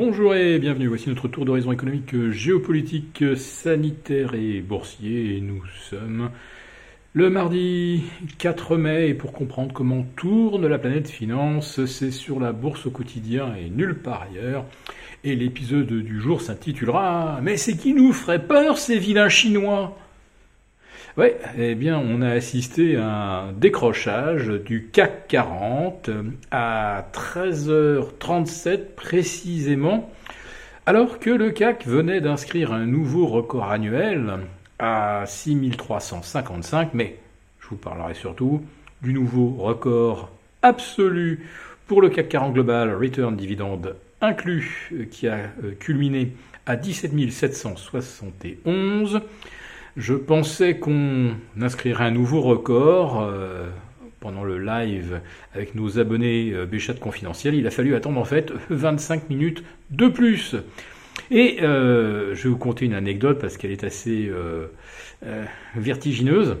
Bonjour et bienvenue, voici notre tour d'horizon économique, géopolitique, sanitaire et boursier. Nous sommes le mardi 4 mai et pour comprendre comment tourne la planète finance, c'est sur la bourse au quotidien et nulle part ailleurs. Et l'épisode du jour s'intitulera Mais c'est qui nous ferait peur ces vilains chinois? Oui, eh bien, on a assisté à un décrochage du CAC 40 à 13h37 précisément, alors que le CAC venait d'inscrire un nouveau record annuel à 6355, mais je vous parlerai surtout du nouveau record absolu pour le CAC 40 Global Return Dividend inclus, qui a euh, culminé à 17 771. Je pensais qu'on inscrirait un nouveau record euh, pendant le live avec nos abonnés euh, Béchat confidentiel. Il a fallu attendre en fait 25 minutes de plus. Et euh, je vais vous conter une anecdote parce qu'elle est assez vertigineuse.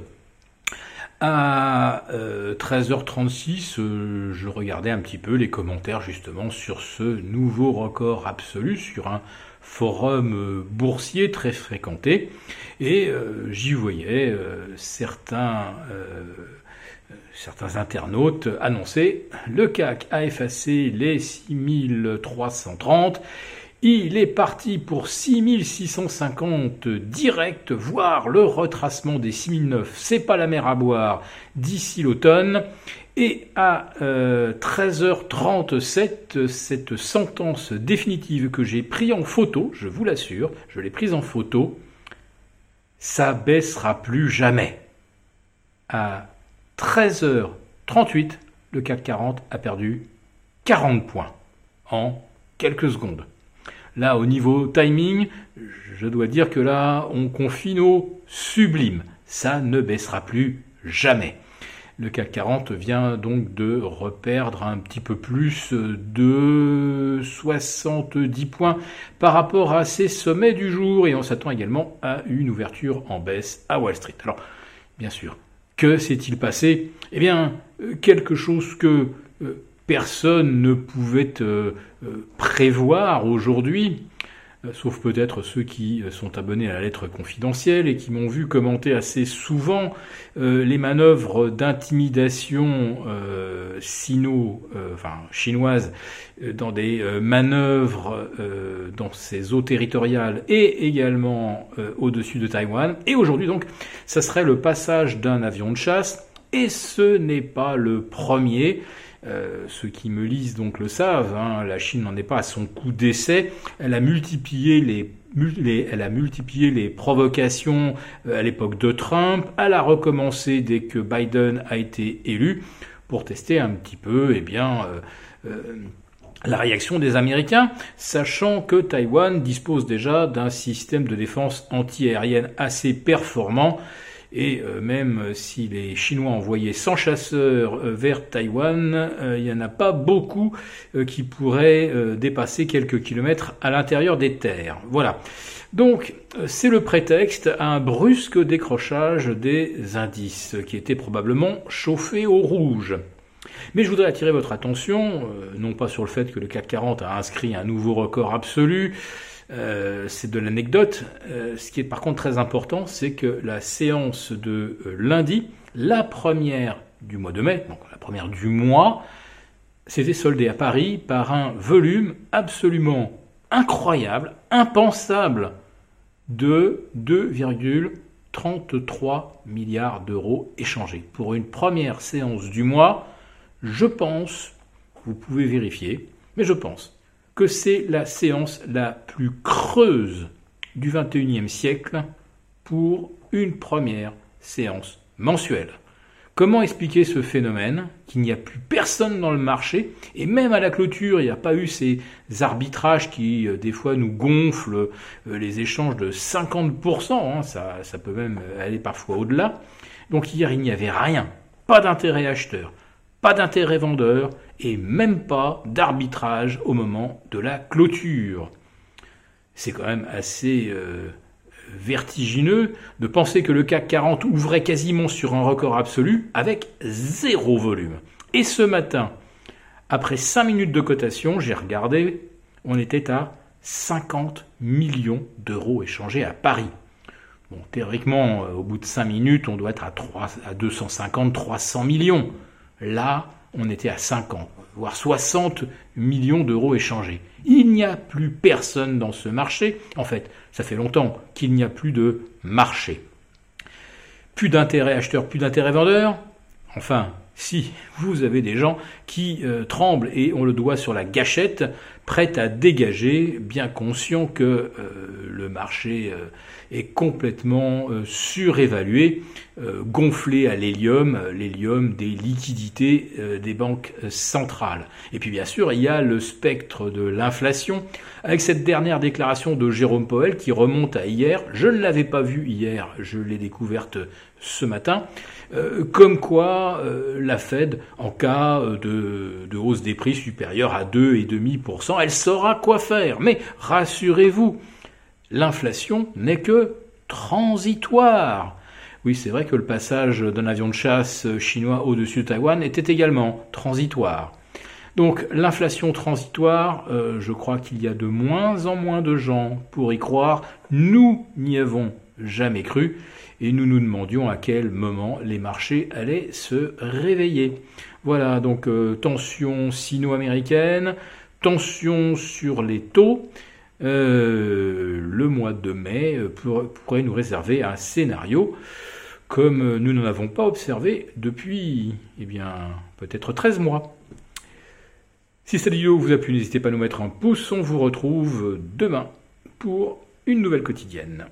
À 13h36, je regardais un petit peu les commentaires justement sur ce nouveau record absolu sur un forum euh, boursier très fréquenté, et euh, j'y voyais euh, certains, certains internautes annoncer le CAC a effacé les 6330, il est parti pour 6650 direct, voire le retracement des 6009, c'est pas la mer à boire d'ici l'automne. Et à 13h37, euh, cette sentence définitive que j'ai prise en photo, je vous l'assure, je l'ai prise en photo, ça baissera plus jamais. À 13h38, le CAC 40 a perdu 40 points en quelques secondes. Là, au niveau timing, je dois dire que là, on confine au sublime. Ça ne baissera plus jamais. Le CAC 40 vient donc de reperdre un petit peu plus de 70 points par rapport à ses sommets du jour et on s'attend également à une ouverture en baisse à Wall Street. Alors, bien sûr, que s'est-il passé? Eh bien, quelque chose que euh, personne ne pouvait euh, euh, prévoir aujourd'hui. Euh, sauf peut-être ceux qui sont abonnés à la lettre confidentielle et qui m'ont vu commenter assez souvent les manœuvres d'intimidation sino, enfin chinoises dans des manœuvres dans ces eaux territoriales et également au-dessus de Taïwan. Et aujourd'hui donc, ça serait le passage d'un avion de chasse et ce n'est pas le premier. Euh, ceux qui me lisent donc le savent, hein, la Chine n'en est pas à son coup d'essai. Elle a multiplié les, elle a multiplié les provocations euh, à l'époque de Trump. Elle a recommencé dès que Biden a été élu pour tester un petit peu, eh bien. Euh, la réaction des Américains, sachant que Taïwan dispose déjà d'un système de défense antiaérienne assez performant et euh, même si les Chinois envoyaient 100 chasseurs euh, vers Taïwan, euh, il n'y en a pas beaucoup qui pourraient dépasser quelques kilomètres à l'intérieur des terres. Voilà. Donc, c'est le prétexte à un brusque décrochage des indices, qui étaient probablement chauffés au rouge. Mais je voudrais attirer votre attention, non pas sur le fait que le CAC 40 a inscrit un nouveau record absolu, euh, c'est de l'anecdote. Euh, ce qui est par contre très important, c'est que la séance de euh, lundi, la première du mois de mai, donc la première du mois, s'était soldée à Paris par un volume absolument incroyable, impensable, de 2,33 milliards d'euros échangés. Pour une première séance du mois, je pense, vous pouvez vérifier, mais je pense que c'est la séance la plus creuse du XXIe siècle pour une première séance mensuelle. Comment expliquer ce phénomène qu'il n'y a plus personne dans le marché et même à la clôture il n'y a pas eu ces arbitrages qui euh, des fois nous gonflent euh, les échanges de 50%, hein, ça, ça peut même aller parfois au-delà. Donc hier il n'y avait rien, pas d'intérêt acheteur, pas d'intérêt vendeur et même pas d'arbitrage au moment de la clôture. C'est quand même assez euh, vertigineux de penser que le CAC 40 ouvrait quasiment sur un record absolu avec zéro volume. Et ce matin, après 5 minutes de cotation, j'ai regardé, on était à 50 millions d'euros échangés à Paris. Bon, théoriquement, euh, au bout de 5 minutes, on doit être à, 3, à 250, 300 millions. Là, on était à 50, voire 60 millions d'euros échangés. Il n'y a plus personne dans ce marché. En fait, ça fait longtemps qu'il n'y a plus de marché. Plus d'intérêt acheteur, plus d'intérêt vendeur. Enfin, si vous avez des gens qui euh, tremblent et ont le doigt sur la gâchette, prêts à dégager, bien conscients que euh, le marché euh, est complètement surévalué, gonflé à l'hélium, l'hélium des liquidités des banques centrales. Et puis bien sûr, il y a le spectre de l'inflation, avec cette dernière déclaration de Jérôme Powell qui remonte à hier. Je ne l'avais pas vue hier, je l'ai découverte ce matin. Euh, comme quoi euh, la Fed, en cas euh, de, hausse des prix supérieure à 2,5%, elle saura quoi faire. Mais rassurez-vous, l'inflation n'est que transitoire. Oui, c'est vrai que le passage d'un avion de chasse chinois au-dessus de Taïwan était également transitoire. Donc l'inflation transitoire, je crois qu'il y a de moins en moins de gens pour y croire. Nous n'y avons jamais cru et nous nous demandions à quel moment les marchés allaient se réveiller. Voilà, donc euh, tension sino-américaine, tension sur les taux. Euh, le mois de mai euh, pourrait nous réserver un scénario comme nous n'en avons pas observé depuis, eh bien, peut-être 13 mois. Si cette vidéo vous a plu, n'hésitez pas à nous mettre un pouce. On vous retrouve demain pour une nouvelle quotidienne.